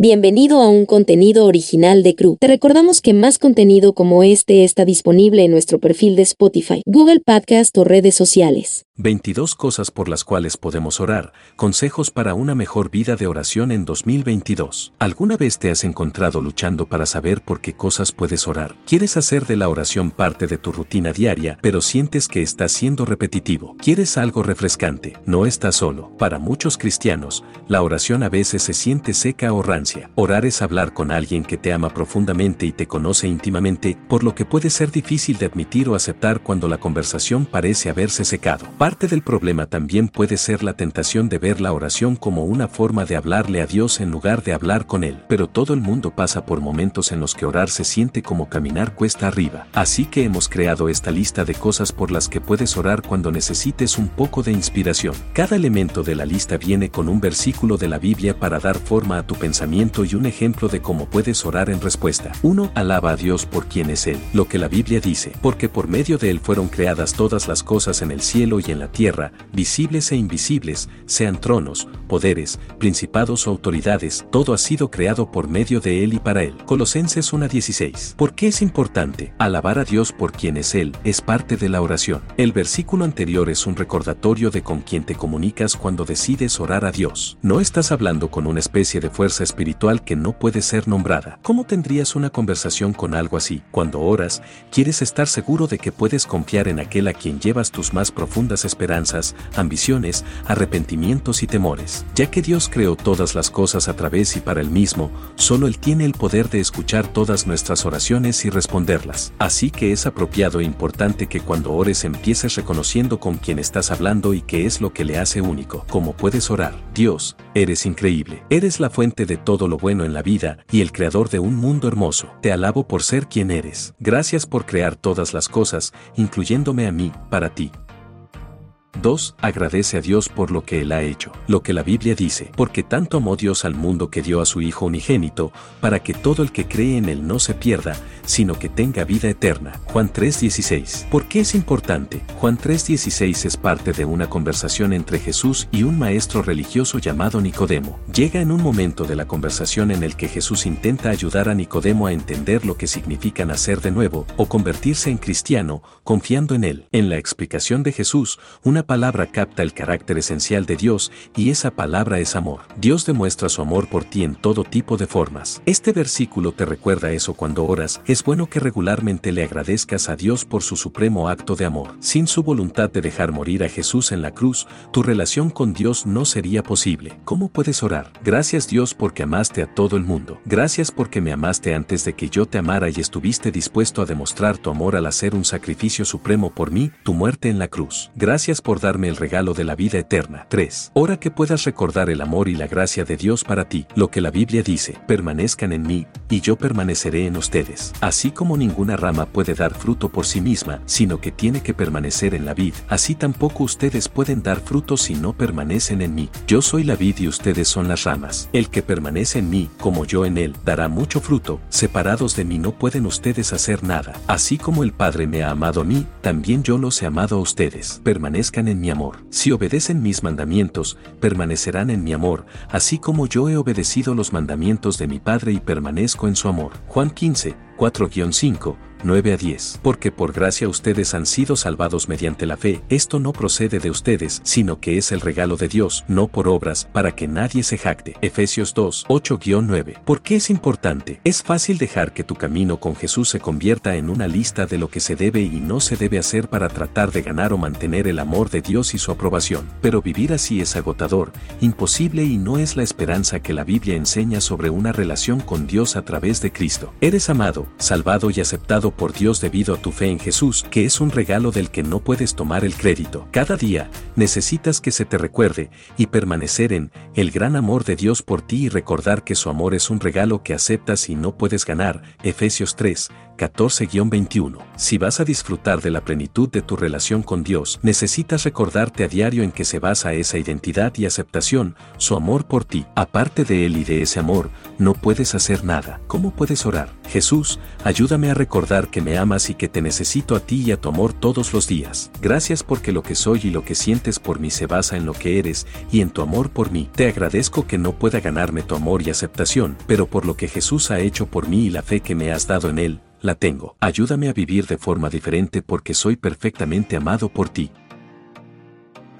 Bienvenido a un contenido original de Crew. Te recordamos que más contenido como este está disponible en nuestro perfil de Spotify, Google Podcast o redes sociales. 22 cosas por las cuales podemos orar, consejos para una mejor vida de oración en 2022. ¿Alguna vez te has encontrado luchando para saber por qué cosas puedes orar? Quieres hacer de la oración parte de tu rutina diaria, pero sientes que está siendo repetitivo. Quieres algo refrescante, no estás solo. Para muchos cristianos, la oración a veces se siente seca o rancia. Orar es hablar con alguien que te ama profundamente y te conoce íntimamente, por lo que puede ser difícil de admitir o aceptar cuando la conversación parece haberse secado. Parte del problema también puede ser la tentación de ver la oración como una forma de hablarle a Dios en lugar de hablar con Él. Pero todo el mundo pasa por momentos en los que orar se siente como caminar cuesta arriba. Así que hemos creado esta lista de cosas por las que puedes orar cuando necesites un poco de inspiración. Cada elemento de la lista viene con un versículo de la Biblia para dar forma a tu pensamiento y un ejemplo de cómo puedes orar en respuesta. 1. Alaba a Dios por quien es Él. Lo que la Biblia dice, porque por medio de Él fueron creadas todas las cosas en el cielo y en la tierra, visibles e invisibles, sean tronos, poderes, principados o autoridades, todo ha sido creado por medio de Él y para Él. Colosenses 1.16. ¿Por qué es importante? Alabar a Dios por quien es Él, es parte de la oración. El versículo anterior es un recordatorio de con quien te comunicas cuando decides orar a Dios. No estás hablando con una especie de fuerza espiritual que no puede ser nombrada. ¿Cómo tendrías una conversación con algo así? Cuando oras, quieres estar seguro de que puedes confiar en aquel a quien llevas tus más profundas esperanzas, ambiciones, arrepentimientos y temores. Ya que Dios creó todas las cosas a través y para Él mismo, solo Él tiene el poder de escuchar todas nuestras oraciones y responderlas. Así que es apropiado e importante que cuando ores empieces reconociendo con quién estás hablando y qué es lo que le hace único. Cómo puedes orar. Dios, eres increíble. Eres la fuente de todo lo bueno en la vida y el creador de un mundo hermoso. Te alabo por ser quien eres. Gracias por crear todas las cosas, incluyéndome a mí, para ti. 2. Agradece a Dios por lo que Él ha hecho. Lo que la Biblia dice, porque tanto amó Dios al mundo que dio a su Hijo unigénito, para que todo el que cree en Él no se pierda, sino que tenga vida eterna. Juan 3:16. ¿Por qué es importante? Juan 3:16 es parte de una conversación entre Jesús y un maestro religioso llamado Nicodemo. Llega en un momento de la conversación en el que Jesús intenta ayudar a Nicodemo a entender lo que significa nacer de nuevo o convertirse en cristiano, confiando en Él. En la explicación de Jesús, una palabra capta el carácter esencial de Dios y esa palabra es amor. Dios demuestra su amor por ti en todo tipo de formas. Este versículo te recuerda eso cuando oras, es bueno que regularmente le agradezcas a Dios por su supremo acto de amor. Sin su voluntad de dejar morir a Jesús en la cruz, tu relación con Dios no sería posible. ¿Cómo puedes orar? Gracias Dios porque amaste a todo el mundo. Gracias porque me amaste antes de que yo te amara y estuviste dispuesto a demostrar tu amor al hacer un sacrificio supremo por mí, tu muerte en la cruz. Gracias por darme el regalo de la vida eterna. 3. Ora que puedas recordar el amor y la gracia de Dios para ti, lo que la Biblia dice, permanezcan en mí, y yo permaneceré en ustedes. Así como ninguna rama puede dar fruto por sí misma, sino que tiene que permanecer en la vid, así tampoco ustedes pueden dar fruto si no permanecen en mí. Yo soy la vid y ustedes son las ramas. El que permanece en mí, como yo en él, dará mucho fruto. Separados de mí no pueden ustedes hacer nada. Así como el Padre me ha amado a mí, también yo los he amado a ustedes. Permanezcan en mi amor. Si obedecen mis mandamientos, permanecerán en mi amor, así como yo he obedecido los mandamientos de mi Padre y permanezco en su amor. Juan 15, 4-5 9 a 10. Porque por gracia ustedes han sido salvados mediante la fe. Esto no procede de ustedes, sino que es el regalo de Dios, no por obras, para que nadie se jacte. Efesios 2, 8-9. ¿Por qué es importante? Es fácil dejar que tu camino con Jesús se convierta en una lista de lo que se debe y no se debe hacer para tratar de ganar o mantener el amor de Dios y su aprobación. Pero vivir así es agotador, imposible y no es la esperanza que la Biblia enseña sobre una relación con Dios a través de Cristo. Eres amado, salvado y aceptado por Dios debido a tu fe en Jesús, que es un regalo del que no puedes tomar el crédito. Cada día, necesitas que se te recuerde y permanecer en el gran amor de Dios por ti y recordar que su amor es un regalo que aceptas y no puedes ganar. Efesios 3, 14-21. Si vas a disfrutar de la plenitud de tu relación con Dios, necesitas recordarte a diario en que se basa esa identidad y aceptación, su amor por ti. Aparte de Él y de ese amor, no puedes hacer nada. ¿Cómo puedes orar? Jesús, ayúdame a recordar que me amas y que te necesito a ti y a tu amor todos los días. Gracias porque lo que soy y lo que sientes por mí se basa en lo que eres y en tu amor por mí. Te agradezco que no pueda ganarme tu amor y aceptación, pero por lo que Jesús ha hecho por mí y la fe que me has dado en Él, la tengo. Ayúdame a vivir de forma diferente porque soy perfectamente amado por ti.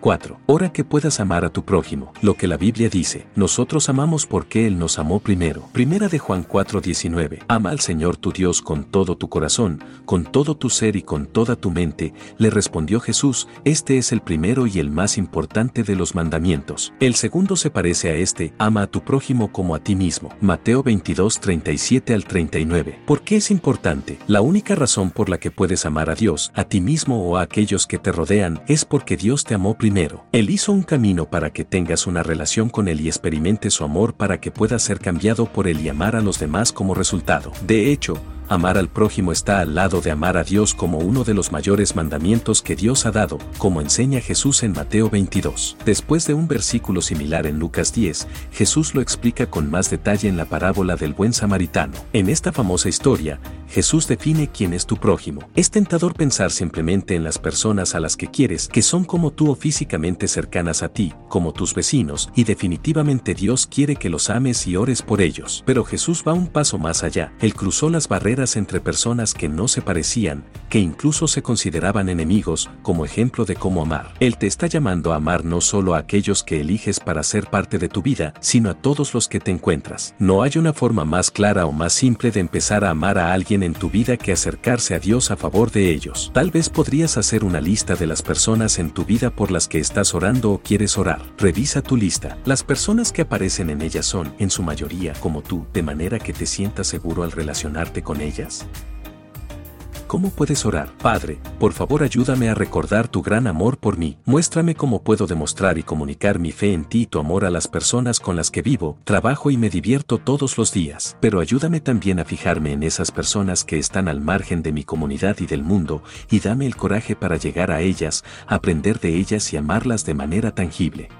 4. Ora que puedas amar a tu prójimo. Lo que la Biblia dice, nosotros amamos porque Él nos amó primero. Primera de Juan 4:19. Ama al Señor tu Dios con todo tu corazón, con todo tu ser y con toda tu mente. Le respondió Jesús, este es el primero y el más importante de los mandamientos. El segundo se parece a este, ama a tu prójimo como a ti mismo. Mateo 22:37 al 39. ¿Por qué es importante? La única razón por la que puedes amar a Dios, a ti mismo o a aquellos que te rodean, es porque Dios te amó primero Primero, Él hizo un camino para que tengas una relación con Él y experimentes su amor para que puedas ser cambiado por Él y amar a los demás como resultado. De hecho, Amar al prójimo está al lado de amar a Dios como uno de los mayores mandamientos que Dios ha dado, como enseña Jesús en Mateo 22. Después de un versículo similar en Lucas 10, Jesús lo explica con más detalle en la parábola del buen samaritano. En esta famosa historia, Jesús define quién es tu prójimo. Es tentador pensar simplemente en las personas a las que quieres, que son como tú o físicamente cercanas a ti, como tus vecinos, y definitivamente Dios quiere que los ames y ores por ellos. Pero Jesús va un paso más allá. Él cruzó las barreras entre personas que no se parecían, que incluso se consideraban enemigos, como ejemplo de cómo amar. Él te está llamando a amar no solo a aquellos que eliges para ser parte de tu vida, sino a todos los que te encuentras. No hay una forma más clara o más simple de empezar a amar a alguien en tu vida que acercarse a Dios a favor de ellos. Tal vez podrías hacer una lista de las personas en tu vida por las que estás orando o quieres orar. Revisa tu lista. Las personas que aparecen en ella son, en su mayoría, como tú, de manera que te sientas seguro al relacionarte con ellos ellas? ¿Cómo puedes orar? Padre, por favor ayúdame a recordar tu gran amor por mí. Muéstrame cómo puedo demostrar y comunicar mi fe en ti y tu amor a las personas con las que vivo, trabajo y me divierto todos los días. Pero ayúdame también a fijarme en esas personas que están al margen de mi comunidad y del mundo, y dame el coraje para llegar a ellas, aprender de ellas y amarlas de manera tangible.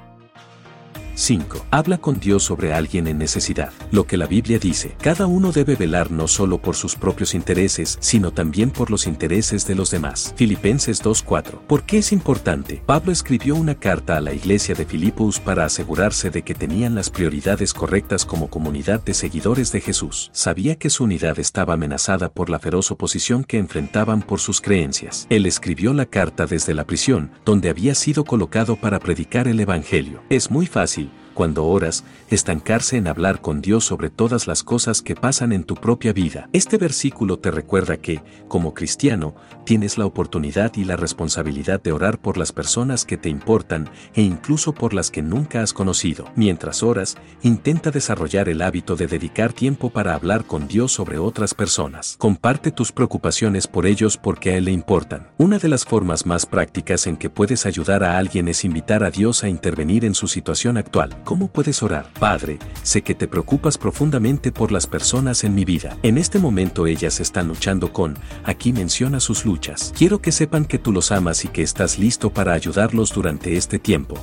5. Habla con Dios sobre alguien en necesidad. Lo que la Biblia dice, cada uno debe velar no solo por sus propios intereses, sino también por los intereses de los demás. Filipenses 2.4. ¿Por qué es importante? Pablo escribió una carta a la iglesia de Filipos para asegurarse de que tenían las prioridades correctas como comunidad de seguidores de Jesús. Sabía que su unidad estaba amenazada por la feroz oposición que enfrentaban por sus creencias. Él escribió la carta desde la prisión, donde había sido colocado para predicar el Evangelio. Es muy fácil cuando oras, estancarse en hablar con Dios sobre todas las cosas que pasan en tu propia vida. Este versículo te recuerda que, como cristiano, tienes la oportunidad y la responsabilidad de orar por las personas que te importan e incluso por las que nunca has conocido. Mientras oras, intenta desarrollar el hábito de dedicar tiempo para hablar con Dios sobre otras personas. Comparte tus preocupaciones por ellos porque a Él le importan. Una de las formas más prácticas en que puedes ayudar a alguien es invitar a Dios a intervenir en su situación actual. ¿Cómo puedes orar? Padre, sé que te preocupas profundamente por las personas en mi vida. En este momento ellas están luchando con, aquí menciona sus luchas. Quiero que sepan que tú los amas y que estás listo para ayudarlos durante este tiempo.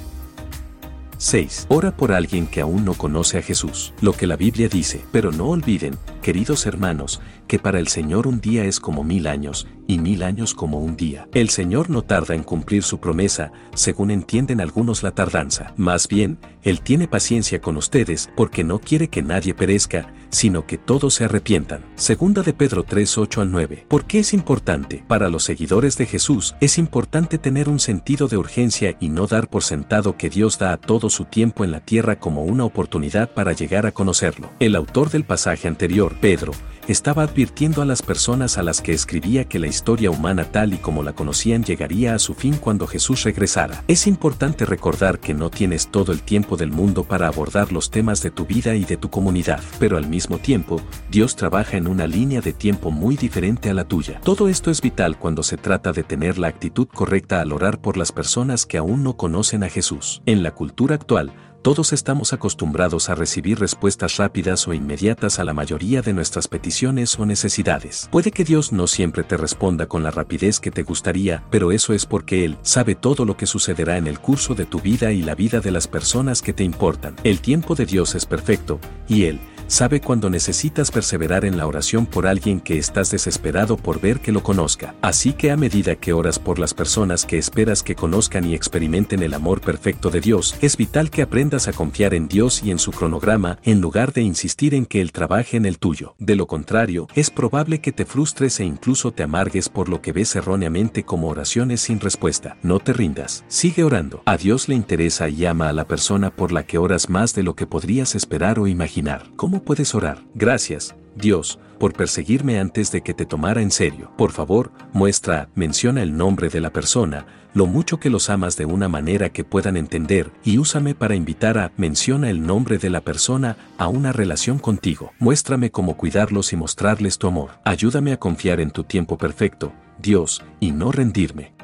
6. Ora por alguien que aún no conoce a Jesús. Lo que la Biblia dice, pero no olviden, queridos hermanos, que para el Señor un día es como mil años, y mil años como un día. El Señor no tarda en cumplir su promesa, según entienden algunos la tardanza. Más bien, Él tiene paciencia con ustedes porque no quiere que nadie perezca, sino que todos se arrepientan. Segunda de Pedro 3, 8 al 9. ¿Por qué es importante? Para los seguidores de Jesús, es importante tener un sentido de urgencia y no dar por sentado que Dios da a todo su tiempo en la tierra como una oportunidad para llegar a conocerlo. El autor del pasaje anterior, Pedro, estaba advirtiendo a las personas a las que escribía que la historia humana tal y como la conocían llegaría a su fin cuando Jesús regresara. Es importante recordar que no tienes todo el tiempo del mundo para abordar los temas de tu vida y de tu comunidad, pero al mismo tiempo, Dios trabaja en una línea de tiempo muy diferente a la tuya. Todo esto es vital cuando se trata de tener la actitud correcta al orar por las personas que aún no conocen a Jesús. En la cultura actual, Todos estamos acostumbrados a recibir respuestas rápidas o inmediatas a la mayoría de nuestras peticiones o necesidades. Puede que Dios no siempre te responda con la rapidez que te gustaría, pero eso es porque Él sabe todo lo que sucederá en el curso de tu vida y la vida de las personas que te importan. El tiempo de Dios es perfecto, y Él sabe cuando necesitas perseverar en la oración por alguien que estás desesperado por ver que lo conozca. Así que a medida que oras por las personas que esperas que conozcan y experimenten el amor perfecto de Dios, es vital que aprendas a confiar en Dios y en su cronograma en lugar de insistir en que Él trabaje en el tuyo. De lo contrario, es probable que te frustres e incluso te amargues por lo que ves erróneamente como oraciones sin respuesta. No te rindas. Sigue orando. A Dios le interesa y ama a la persona por la que oras más de lo que podrías esperar o imaginar. ¿Cómo puedes orar? Gracias, Dios, por perseguirme antes de que te tomara en serio. Por favor, muestra, menciona el nombre de la persona, lo mucho que los amas de una manera que puedan entender, y úsame para invitar a, menciona el nombre de la persona, a una relación contigo. Muéstrame cómo cuidarlos y mostrarles tu amor. Ayúdame a confiar en tu tiempo perfecto, Dios, y no rendirme.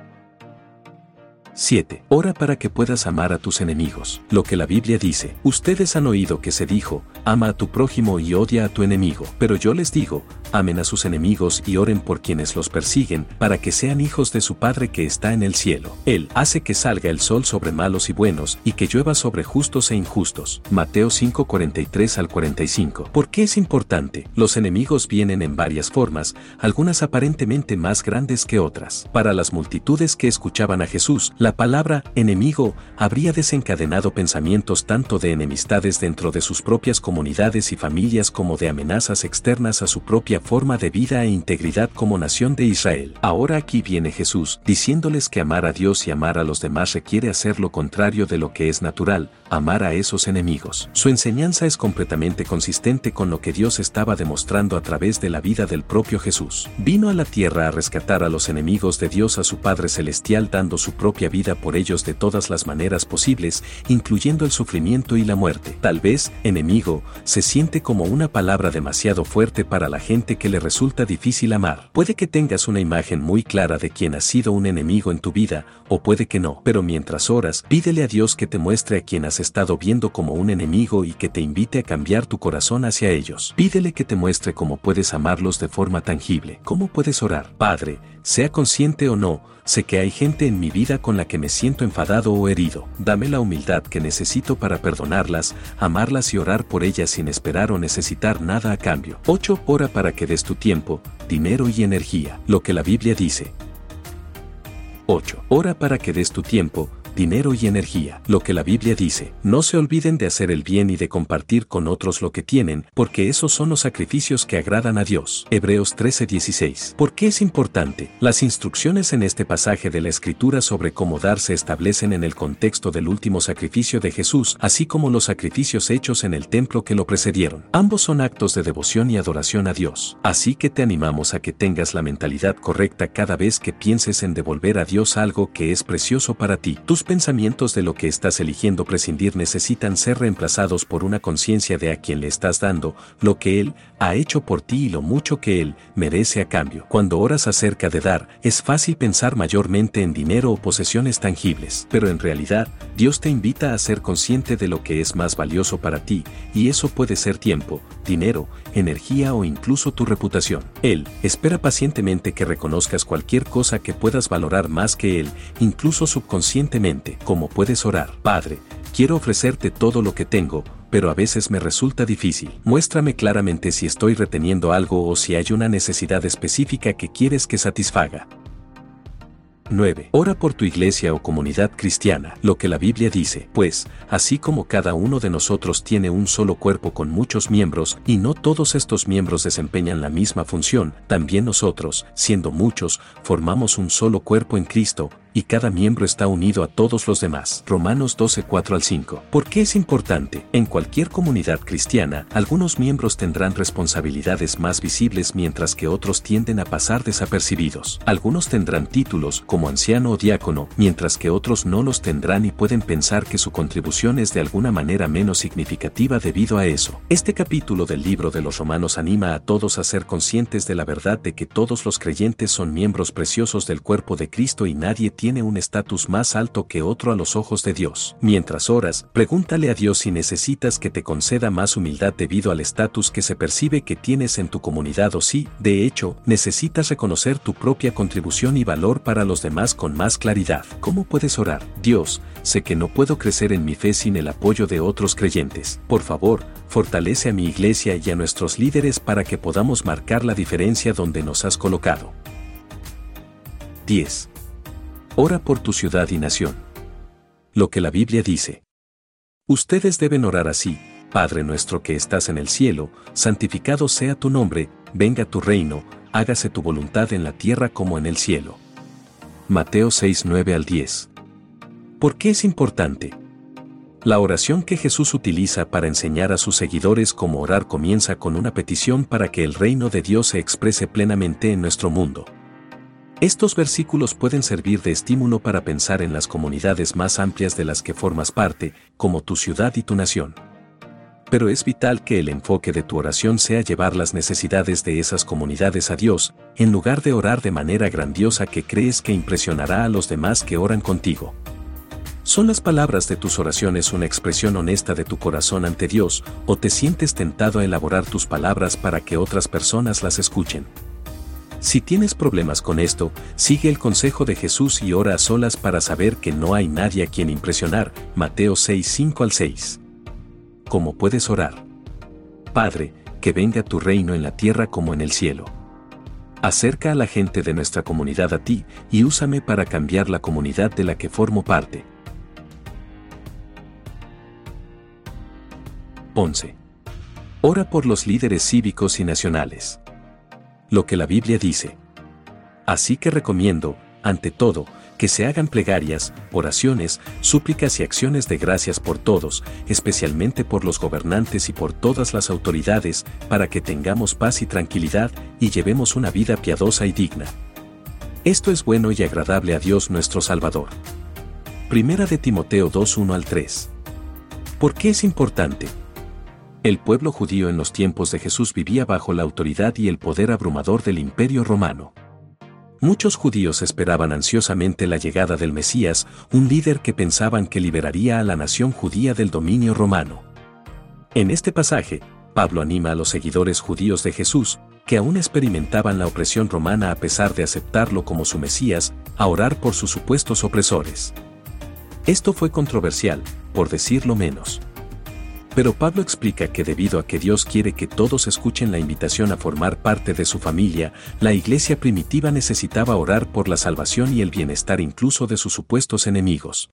7. Ora para que puedas amar a tus enemigos. Lo que la Biblia dice, ustedes han oído que se dijo, ama a tu prójimo y odia a tu enemigo. Pero yo les digo, amen a sus enemigos y oren por quienes los persiguen, para que sean hijos de su Padre que está en el cielo. Él hace que salga el sol sobre malos y buenos, y que llueva sobre justos e injustos. Mateo 5, 43 al 45. ¿Por qué es importante? Los enemigos vienen en varias formas, algunas aparentemente más grandes que otras. Para las multitudes que escuchaban a Jesús, la palabra enemigo habría desencadenado pensamientos tanto de enemistades dentro de sus propias comunidades y familias como de amenazas externas a su propia forma de vida e integridad como nación de Israel. Ahora aquí viene Jesús, diciéndoles que amar a Dios y amar a los demás requiere hacer lo contrario de lo que es natural, amar a esos enemigos. Su enseñanza es completamente consistente con lo que Dios estaba demostrando a través de la vida del propio Jesús. Vino a la tierra a rescatar a los enemigos de Dios a su Padre Celestial dando su propia vida por ellos de todas las maneras posibles, incluyendo el sufrimiento y la muerte. Tal vez, enemigo, se siente como una palabra demasiado fuerte para la gente que le resulta difícil amar. Puede que tengas una imagen muy clara de quien ha sido un enemigo en tu vida, o puede que no, pero mientras oras, pídele a Dios que te muestre a quien has estado viendo como un enemigo y que te invite a cambiar tu corazón hacia ellos. Pídele que te muestre cómo puedes amarlos de forma tangible. ¿Cómo puedes orar? Padre, sea consciente o no, sé que hay gente en mi vida con la que me siento enfadado o herido. Dame la humildad que necesito para perdonarlas, amarlas y orar por ellas sin esperar o necesitar nada a cambio. 8. Ora para que des tu tiempo, dinero y energía. Lo que la Biblia dice. 8. Ora para que des tu tiempo, dinero y energía. Lo que la Biblia dice, no se olviden de hacer el bien y de compartir con otros lo que tienen, porque esos son los sacrificios que agradan a Dios. Hebreos 13:16. ¿Por qué es importante? Las instrucciones en este pasaje de la Escritura sobre cómo dar se establecen en el contexto del último sacrificio de Jesús, así como los sacrificios hechos en el templo que lo precedieron. Ambos son actos de devoción y adoración a Dios. Así que te animamos a que tengas la mentalidad correcta cada vez que pienses en devolver a Dios algo que es precioso para ti. Tus pensamientos de lo que estás eligiendo prescindir necesitan ser reemplazados por una conciencia de a quien le estás dando, lo que Él ha hecho por ti y lo mucho que Él merece a cambio. Cuando oras acerca de dar, es fácil pensar mayormente en dinero o posesiones tangibles, pero en realidad, Dios te invita a ser consciente de lo que es más valioso para ti, y eso puede ser tiempo, dinero, energía o incluso tu reputación. Él espera pacientemente que reconozcas cualquier cosa que puedas valorar más que Él, incluso subconscientemente como puedes orar. Padre, quiero ofrecerte todo lo que tengo, pero a veces me resulta difícil. Muéstrame claramente si estoy reteniendo algo o si hay una necesidad específica que quieres que satisfaga. 9. Ora por tu iglesia o comunidad cristiana, lo que la Biblia dice, pues, así como cada uno de nosotros tiene un solo cuerpo con muchos miembros, y no todos estos miembros desempeñan la misma función, también nosotros, siendo muchos, formamos un solo cuerpo en Cristo, y cada miembro está unido a todos los demás. Romanos 12, 4 al 5. ¿Por qué es importante? En cualquier comunidad cristiana, algunos miembros tendrán responsabilidades más visibles mientras que otros tienden a pasar desapercibidos. Algunos tendrán títulos como anciano o diácono, mientras que otros no los tendrán y pueden pensar que su contribución es de alguna manera menos significativa debido a eso. Este capítulo del libro de los Romanos anima a todos a ser conscientes de la verdad de que todos los creyentes son miembros preciosos del cuerpo de Cristo y nadie tiene un estatus más alto que otro a los ojos de Dios. Mientras oras, pregúntale a Dios si necesitas que te conceda más humildad debido al estatus que se percibe que tienes en tu comunidad o si, de hecho, necesitas reconocer tu propia contribución y valor para los demás con más claridad. ¿Cómo puedes orar? Dios, sé que no puedo crecer en mi fe sin el apoyo de otros creyentes. Por favor, fortalece a mi iglesia y a nuestros líderes para que podamos marcar la diferencia donde nos has colocado. 10. Ora por tu ciudad y nación. Lo que la Biblia dice. Ustedes deben orar así, Padre nuestro que estás en el cielo, santificado sea tu nombre, venga tu reino, hágase tu voluntad en la tierra como en el cielo. Mateo 6, 9 al 10. ¿Por qué es importante? La oración que Jesús utiliza para enseñar a sus seguidores cómo orar comienza con una petición para que el reino de Dios se exprese plenamente en nuestro mundo. Estos versículos pueden servir de estímulo para pensar en las comunidades más amplias de las que formas parte, como tu ciudad y tu nación. Pero es vital que el enfoque de tu oración sea llevar las necesidades de esas comunidades a Dios, en lugar de orar de manera grandiosa que crees que impresionará a los demás que oran contigo. ¿Son las palabras de tus oraciones una expresión honesta de tu corazón ante Dios o te sientes tentado a elaborar tus palabras para que otras personas las escuchen? Si tienes problemas con esto, sigue el consejo de Jesús y ora a solas para saber que no hay nadie a quien impresionar. Mateo 6, 5 al 6. ¿Cómo puedes orar? Padre, que venga tu reino en la tierra como en el cielo. Acerca a la gente de nuestra comunidad a ti y úsame para cambiar la comunidad de la que formo parte. 11. Ora por los líderes cívicos y nacionales lo que la Biblia dice. Así que recomiendo, ante todo, que se hagan plegarias, oraciones, súplicas y acciones de gracias por todos, especialmente por los gobernantes y por todas las autoridades, para que tengamos paz y tranquilidad y llevemos una vida piadosa y digna. Esto es bueno y agradable a Dios nuestro Salvador. Primera de Timoteo 2.1 al 3. ¿Por qué es importante? El pueblo judío en los tiempos de Jesús vivía bajo la autoridad y el poder abrumador del imperio romano. Muchos judíos esperaban ansiosamente la llegada del Mesías, un líder que pensaban que liberaría a la nación judía del dominio romano. En este pasaje, Pablo anima a los seguidores judíos de Jesús, que aún experimentaban la opresión romana a pesar de aceptarlo como su Mesías, a orar por sus supuestos opresores. Esto fue controversial, por decirlo menos. Pero Pablo explica que debido a que Dios quiere que todos escuchen la invitación a formar parte de su familia, la iglesia primitiva necesitaba orar por la salvación y el bienestar incluso de sus supuestos enemigos.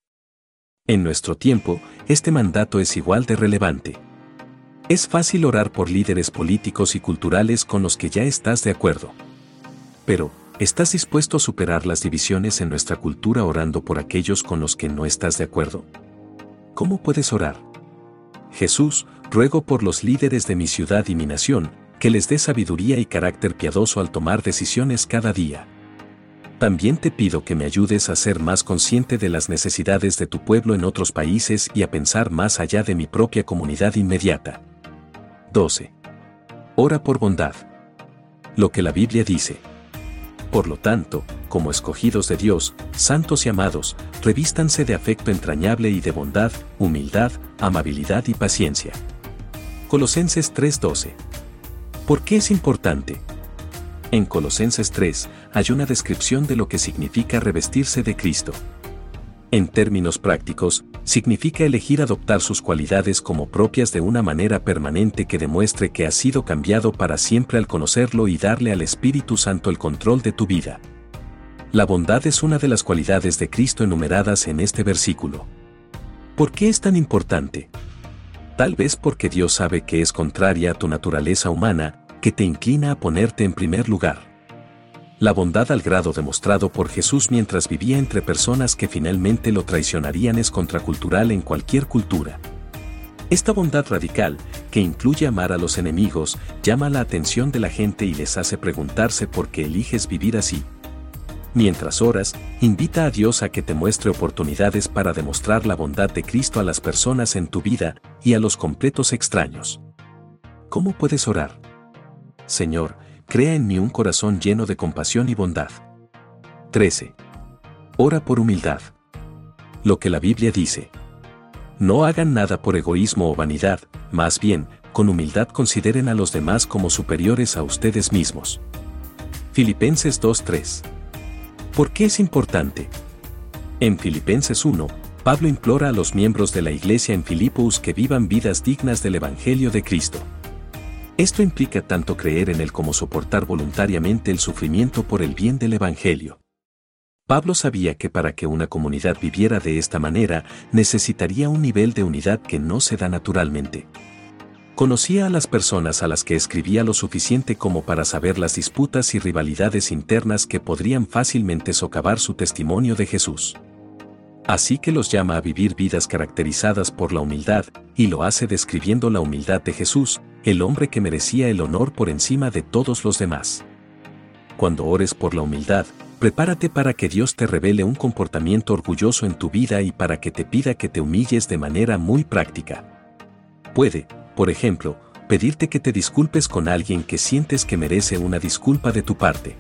En nuestro tiempo, este mandato es igual de relevante. Es fácil orar por líderes políticos y culturales con los que ya estás de acuerdo. Pero, ¿estás dispuesto a superar las divisiones en nuestra cultura orando por aquellos con los que no estás de acuerdo? ¿Cómo puedes orar? Jesús, ruego por los líderes de mi ciudad y mi nación, que les dé sabiduría y carácter piadoso al tomar decisiones cada día. También te pido que me ayudes a ser más consciente de las necesidades de tu pueblo en otros países y a pensar más allá de mi propia comunidad inmediata. 12. Ora por bondad. Lo que la Biblia dice. Por lo tanto, como escogidos de Dios, santos y amados, revístanse de afecto entrañable y de bondad, humildad, amabilidad y paciencia. Colosenses 3:12. ¿Por qué es importante? En Colosenses 3 hay una descripción de lo que significa revestirse de Cristo. En términos prácticos, significa elegir adoptar sus cualidades como propias de una manera permanente que demuestre que has sido cambiado para siempre al conocerlo y darle al Espíritu Santo el control de tu vida. La bondad es una de las cualidades de Cristo enumeradas en este versículo. ¿Por qué es tan importante? Tal vez porque Dios sabe que es contraria a tu naturaleza humana, que te inclina a ponerte en primer lugar. La bondad al grado demostrado por Jesús mientras vivía entre personas que finalmente lo traicionarían es contracultural en cualquier cultura. Esta bondad radical, que incluye amar a los enemigos, llama la atención de la gente y les hace preguntarse por qué eliges vivir así. Mientras oras, invita a Dios a que te muestre oportunidades para demostrar la bondad de Cristo a las personas en tu vida y a los completos extraños. ¿Cómo puedes orar? Señor, crea en mí un corazón lleno de compasión y bondad. 13. Ora por humildad. Lo que la Biblia dice. No hagan nada por egoísmo o vanidad, más bien, con humildad consideren a los demás como superiores a ustedes mismos. Filipenses 2.3. ¿Por qué es importante? En Filipenses 1, Pablo implora a los miembros de la iglesia en Filipos que vivan vidas dignas del Evangelio de Cristo. Esto implica tanto creer en Él como soportar voluntariamente el sufrimiento por el bien del Evangelio. Pablo sabía que para que una comunidad viviera de esta manera necesitaría un nivel de unidad que no se da naturalmente. Conocía a las personas a las que escribía lo suficiente como para saber las disputas y rivalidades internas que podrían fácilmente socavar su testimonio de Jesús. Así que los llama a vivir vidas caracterizadas por la humildad, y lo hace describiendo la humildad de Jesús, el hombre que merecía el honor por encima de todos los demás. Cuando ores por la humildad, prepárate para que Dios te revele un comportamiento orgulloso en tu vida y para que te pida que te humilles de manera muy práctica. Puede, por ejemplo, pedirte que te disculpes con alguien que sientes que merece una disculpa de tu parte.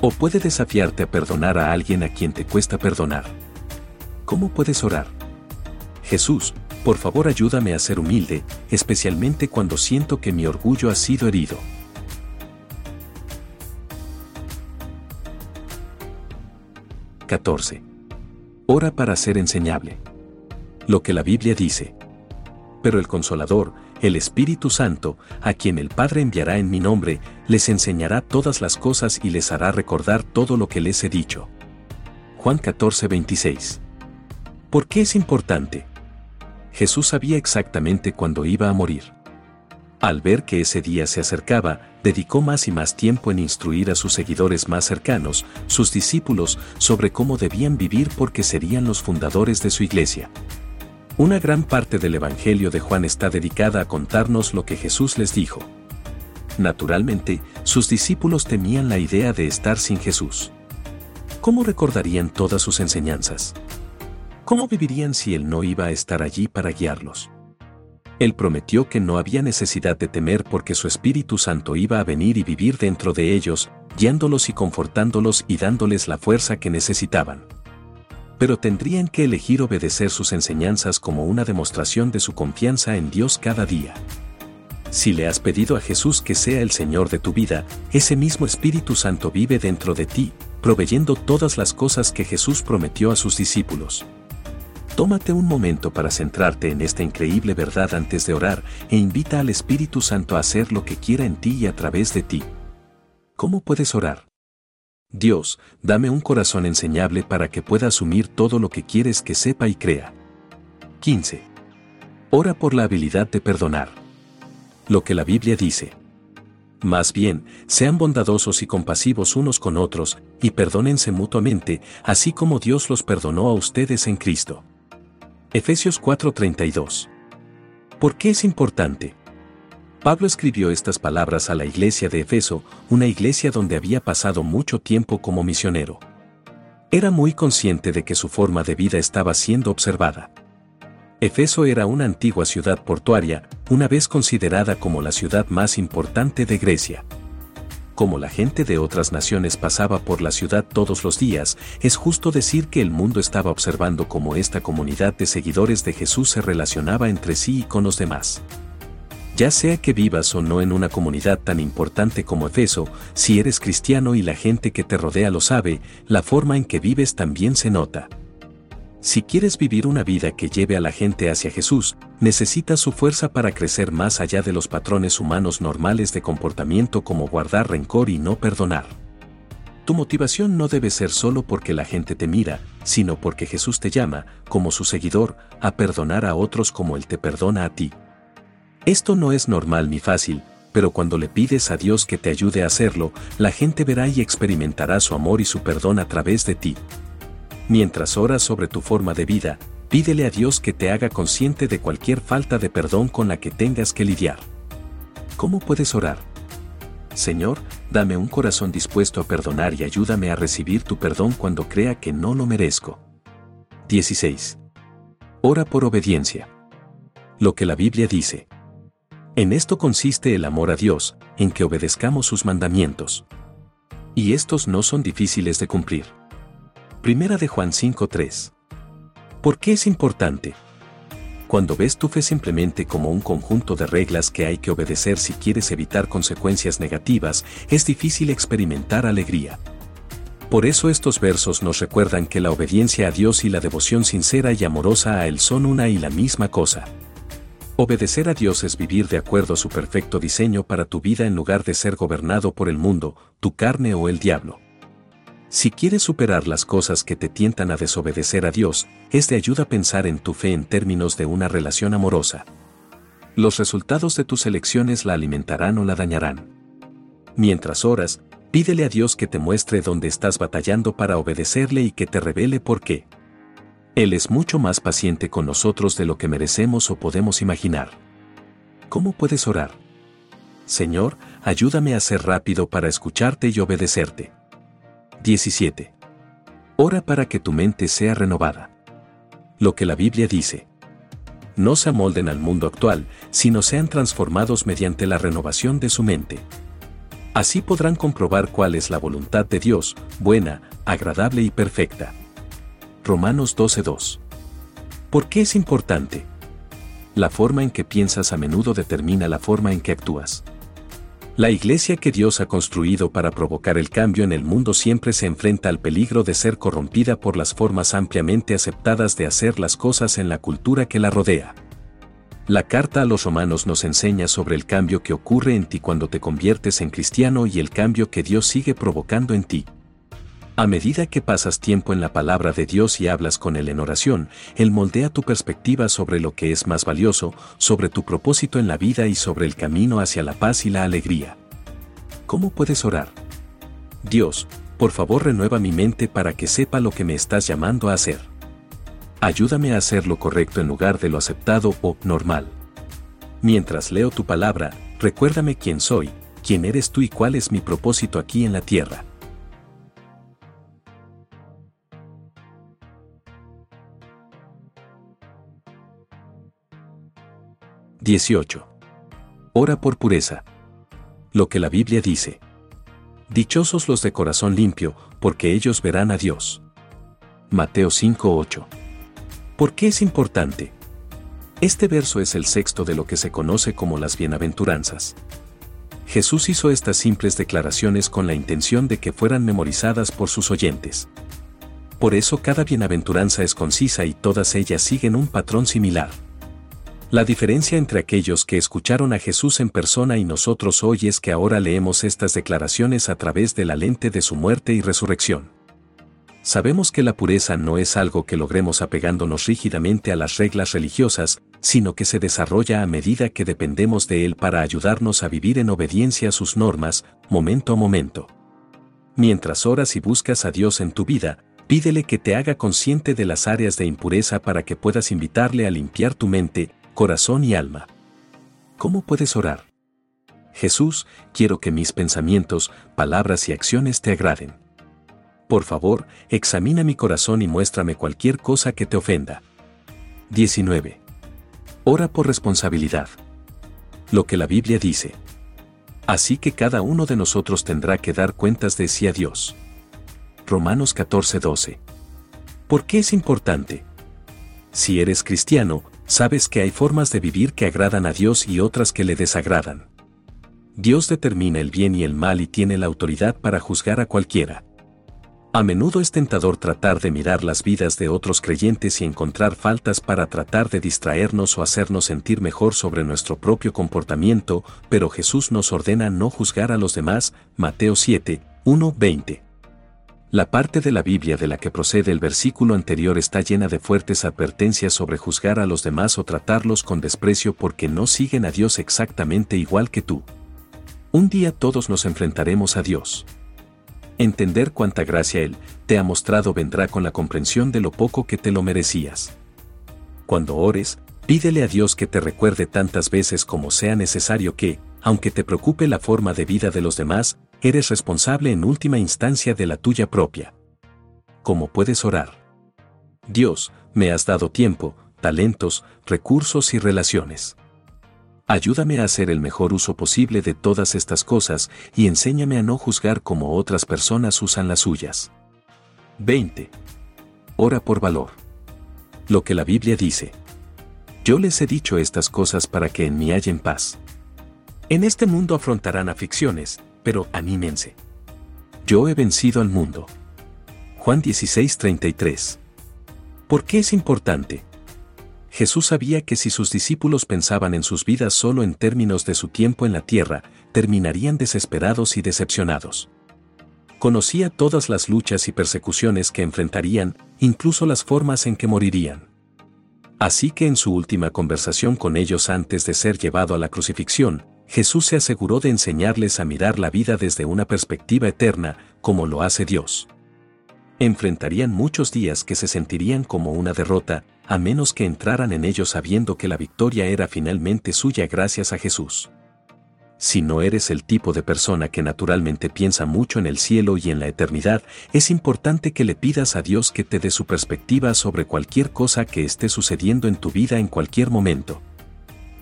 O puede desafiarte a perdonar a alguien a quien te cuesta perdonar. ¿Cómo puedes orar? Jesús, por favor ayúdame a ser humilde, especialmente cuando siento que mi orgullo ha sido herido. (14) Ora para ser enseñable. Lo que la Biblia dice. Pero el Consolador, el Espíritu Santo, a quien el Padre enviará en mi nombre, les enseñará todas las cosas y les hará recordar todo lo que les he dicho. Juan 14, 26. ¿Por qué es importante? Jesús sabía exactamente cuándo iba a morir. Al ver que ese día se acercaba, dedicó más y más tiempo en instruir a sus seguidores más cercanos, sus discípulos, sobre cómo debían vivir porque serían los fundadores de su iglesia. Una gran parte del Evangelio de Juan está dedicada a contarnos lo que Jesús les dijo. Naturalmente, sus discípulos temían la idea de estar sin Jesús. ¿Cómo recordarían todas sus enseñanzas? ¿Cómo vivirían si Él no iba a estar allí para guiarlos? Él prometió que no había necesidad de temer porque su Espíritu Santo iba a venir y vivir dentro de ellos, guiándolos y confortándolos y dándoles la fuerza que necesitaban pero tendrían que elegir obedecer sus enseñanzas como una demostración de su confianza en Dios cada día. Si le has pedido a Jesús que sea el Señor de tu vida, ese mismo Espíritu Santo vive dentro de ti, proveyendo todas las cosas que Jesús prometió a sus discípulos. Tómate un momento para centrarte en esta increíble verdad antes de orar e invita al Espíritu Santo a hacer lo que quiera en ti y a través de ti. ¿Cómo puedes orar? Dios, dame un corazón enseñable para que pueda asumir todo lo que quieres que sepa y crea. 15. Ora por la habilidad de perdonar. Lo que la Biblia dice. Más bien, sean bondadosos y compasivos unos con otros, y perdónense mutuamente, así como Dios los perdonó a ustedes en Cristo. Efesios 4:32. ¿Por qué es importante? Pablo escribió estas palabras a la iglesia de Efeso, una iglesia donde había pasado mucho tiempo como misionero. Era muy consciente de que su forma de vida estaba siendo observada. Efeso era una antigua ciudad portuaria, una vez considerada como la ciudad más importante de Grecia. Como la gente de otras naciones pasaba por la ciudad todos los días, es justo decir que el mundo estaba observando cómo esta comunidad de seguidores de Jesús se relacionaba entre sí y con los demás. Ya sea que vivas o no en una comunidad tan importante como Efeso, si eres cristiano y la gente que te rodea lo sabe, la forma en que vives también se nota. Si quieres vivir una vida que lleve a la gente hacia Jesús, necesitas su fuerza para crecer más allá de los patrones humanos normales de comportamiento como guardar rencor y no perdonar. Tu motivación no debe ser solo porque la gente te mira, sino porque Jesús te llama, como su seguidor, a perdonar a otros como Él te perdona a ti. Esto no es normal ni fácil, pero cuando le pides a Dios que te ayude a hacerlo, la gente verá y experimentará su amor y su perdón a través de ti. Mientras oras sobre tu forma de vida, pídele a Dios que te haga consciente de cualquier falta de perdón con la que tengas que lidiar. ¿Cómo puedes orar? Señor, dame un corazón dispuesto a perdonar y ayúdame a recibir tu perdón cuando crea que no lo merezco. 16. Ora por obediencia. Lo que la Biblia dice. En esto consiste el amor a Dios, en que obedezcamos sus mandamientos. Y estos no son difíciles de cumplir. Primera de Juan 5.3. ¿Por qué es importante? Cuando ves tu fe simplemente como un conjunto de reglas que hay que obedecer si quieres evitar consecuencias negativas, es difícil experimentar alegría. Por eso estos versos nos recuerdan que la obediencia a Dios y la devoción sincera y amorosa a Él son una y la misma cosa. Obedecer a Dios es vivir de acuerdo a su perfecto diseño para tu vida en lugar de ser gobernado por el mundo, tu carne o el diablo. Si quieres superar las cosas que te tientan a desobedecer a Dios, es de ayuda pensar en tu fe en términos de una relación amorosa. Los resultados de tus elecciones la alimentarán o la dañarán. Mientras oras, pídele a Dios que te muestre dónde estás batallando para obedecerle y que te revele por qué. Él es mucho más paciente con nosotros de lo que merecemos o podemos imaginar. ¿Cómo puedes orar? Señor, ayúdame a ser rápido para escucharte y obedecerte. 17. Ora para que tu mente sea renovada. Lo que la Biblia dice. No se amolden al mundo actual, sino sean transformados mediante la renovación de su mente. Así podrán comprobar cuál es la voluntad de Dios, buena, agradable y perfecta. Romanos 12.2. ¿Por qué es importante? La forma en que piensas a menudo determina la forma en que actúas. La iglesia que Dios ha construido para provocar el cambio en el mundo siempre se enfrenta al peligro de ser corrompida por las formas ampliamente aceptadas de hacer las cosas en la cultura que la rodea. La carta a los romanos nos enseña sobre el cambio que ocurre en ti cuando te conviertes en cristiano y el cambio que Dios sigue provocando en ti. A medida que pasas tiempo en la palabra de Dios y hablas con Él en oración, Él moldea tu perspectiva sobre lo que es más valioso, sobre tu propósito en la vida y sobre el camino hacia la paz y la alegría. ¿Cómo puedes orar? Dios, por favor renueva mi mente para que sepa lo que me estás llamando a hacer. Ayúdame a hacer lo correcto en lugar de lo aceptado o normal. Mientras leo tu palabra, recuérdame quién soy, quién eres tú y cuál es mi propósito aquí en la tierra. 18. Ora por pureza. Lo que la Biblia dice. Dichosos los de corazón limpio, porque ellos verán a Dios. Mateo 5:8. ¿Por qué es importante? Este verso es el sexto de lo que se conoce como las bienaventuranzas. Jesús hizo estas simples declaraciones con la intención de que fueran memorizadas por sus oyentes. Por eso cada bienaventuranza es concisa y todas ellas siguen un patrón similar. La diferencia entre aquellos que escucharon a Jesús en persona y nosotros hoy es que ahora leemos estas declaraciones a través de la lente de su muerte y resurrección. Sabemos que la pureza no es algo que logremos apegándonos rígidamente a las reglas religiosas, sino que se desarrolla a medida que dependemos de Él para ayudarnos a vivir en obediencia a sus normas, momento a momento. Mientras oras y buscas a Dios en tu vida, pídele que te haga consciente de las áreas de impureza para que puedas invitarle a limpiar tu mente, corazón y alma. ¿Cómo puedes orar? Jesús, quiero que mis pensamientos, palabras y acciones te agraden. Por favor, examina mi corazón y muéstrame cualquier cosa que te ofenda. 19. Ora por responsabilidad. Lo que la Biblia dice. Así que cada uno de nosotros tendrá que dar cuentas de sí a Dios. Romanos 14:12. ¿Por qué es importante? Si eres cristiano, sabes que hay formas de vivir que agradan a Dios y otras que le desagradan. Dios determina el bien y el mal y tiene la autoridad para juzgar a cualquiera. A menudo es tentador tratar de mirar las vidas de otros creyentes y encontrar faltas para tratar de distraernos o hacernos sentir mejor sobre nuestro propio comportamiento, pero Jesús nos ordena no juzgar a los demás, Mateo 7, 1, 20. La parte de la Biblia de la que procede el versículo anterior está llena de fuertes advertencias sobre juzgar a los demás o tratarlos con desprecio porque no siguen a Dios exactamente igual que tú. Un día todos nos enfrentaremos a Dios. Entender cuánta gracia Él te ha mostrado vendrá con la comprensión de lo poco que te lo merecías. Cuando ores, pídele a Dios que te recuerde tantas veces como sea necesario que, aunque te preocupe la forma de vida de los demás, eres responsable en última instancia de la tuya propia. ¿Cómo puedes orar? Dios, me has dado tiempo, talentos, recursos y relaciones. Ayúdame a hacer el mejor uso posible de todas estas cosas y enséñame a no juzgar como otras personas usan las suyas. 20. ora por valor. Lo que la Biblia dice. Yo les he dicho estas cosas para que en mí hallen paz. En este mundo afrontarán aflicciones, pero anímense. Yo he vencido al mundo. Juan 16:33. ¿Por qué es importante? Jesús sabía que si sus discípulos pensaban en sus vidas solo en términos de su tiempo en la tierra, terminarían desesperados y decepcionados. Conocía todas las luchas y persecuciones que enfrentarían, incluso las formas en que morirían. Así que en su última conversación con ellos antes de ser llevado a la crucifixión, Jesús se aseguró de enseñarles a mirar la vida desde una perspectiva eterna, como lo hace Dios. Enfrentarían muchos días que se sentirían como una derrota, a menos que entraran en ellos sabiendo que la victoria era finalmente suya gracias a Jesús. Si no eres el tipo de persona que naturalmente piensa mucho en el cielo y en la eternidad, es importante que le pidas a Dios que te dé su perspectiva sobre cualquier cosa que esté sucediendo en tu vida en cualquier momento.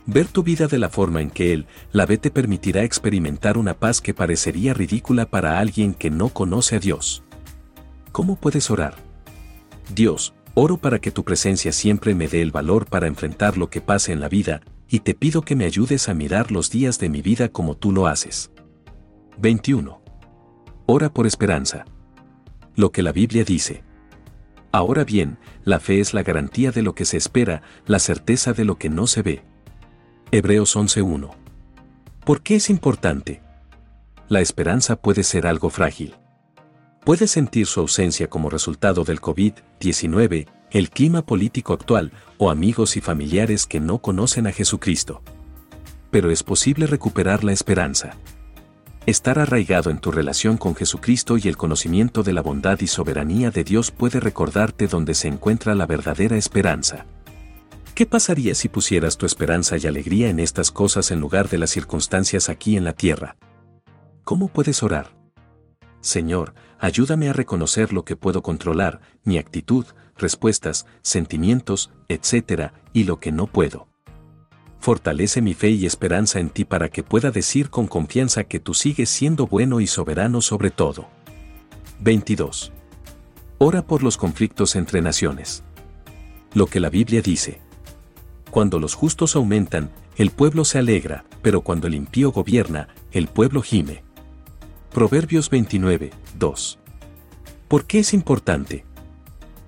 Ver tu vida de la forma en que Él la ve te permitirá experimentar una paz que parecería ridícula para alguien que no conoce a Dios. ¿Cómo puedes orar? Dios, oro para que tu presencia siempre me dé el valor para enfrentar lo que pase en la vida, y te pido que me ayudes a mirar los días de mi vida como tú lo haces. 21. Ora por esperanza. Lo que la Biblia dice. Ahora bien, la fe es la garantía de lo que se espera, la certeza de lo que no se ve. Hebreos 11.1. ¿Por qué es importante? La esperanza puede ser algo frágil. Puede sentir su ausencia como resultado del COVID-19, el clima político actual o amigos y familiares que no conocen a Jesucristo. Pero es posible recuperar la esperanza. Estar arraigado en tu relación con Jesucristo y el conocimiento de la bondad y soberanía de Dios puede recordarte donde se encuentra la verdadera esperanza. ¿Qué pasaría si pusieras tu esperanza y alegría en estas cosas en lugar de las circunstancias aquí en la tierra? ¿Cómo puedes orar? Señor, ayúdame a reconocer lo que puedo controlar, mi actitud, respuestas, sentimientos, etc., y lo que no puedo. Fortalece mi fe y esperanza en ti para que pueda decir con confianza que tú sigues siendo bueno y soberano sobre todo. 22. Ora por los conflictos entre naciones. Lo que la Biblia dice. Cuando los justos aumentan, el pueblo se alegra, pero cuando el impío gobierna, el pueblo gime. Proverbios 29, 2. ¿Por qué es importante?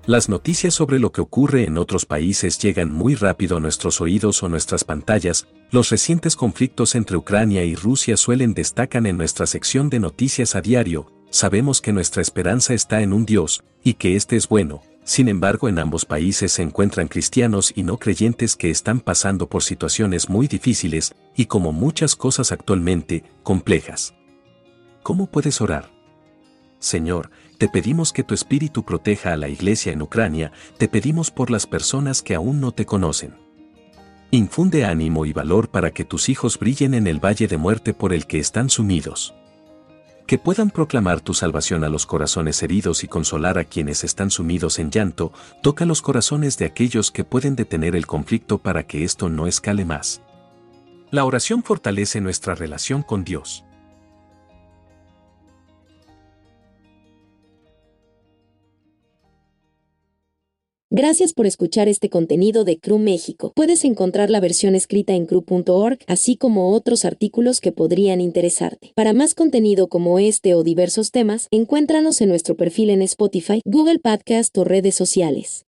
Las noticias sobre lo que ocurre en otros países llegan muy rápido a nuestros oídos o nuestras pantallas, los recientes conflictos entre Ucrania y Rusia suelen destacan en nuestra sección de noticias a diario, sabemos que nuestra esperanza está en un Dios, y que éste es bueno, sin embargo, en ambos países se encuentran cristianos y no creyentes que están pasando por situaciones muy difíciles y como muchas cosas actualmente, complejas. ¿Cómo puedes orar? Señor, te pedimos que tu espíritu proteja a la iglesia en Ucrania, te pedimos por las personas que aún no te conocen. Infunde ánimo y valor para que tus hijos brillen en el valle de muerte por el que están sumidos que puedan proclamar tu salvación a los corazones heridos y consolar a quienes están sumidos en llanto, toca los corazones de aquellos que pueden detener el conflicto para que esto no escale más. La oración fortalece nuestra relación con Dios. Gracias por escuchar este contenido de CRU México. Puedes encontrar la versión escrita en cru.org, así como otros artículos que podrían interesarte. Para más contenido como este o diversos temas, encuéntranos en nuestro perfil en Spotify, Google Podcast o redes sociales.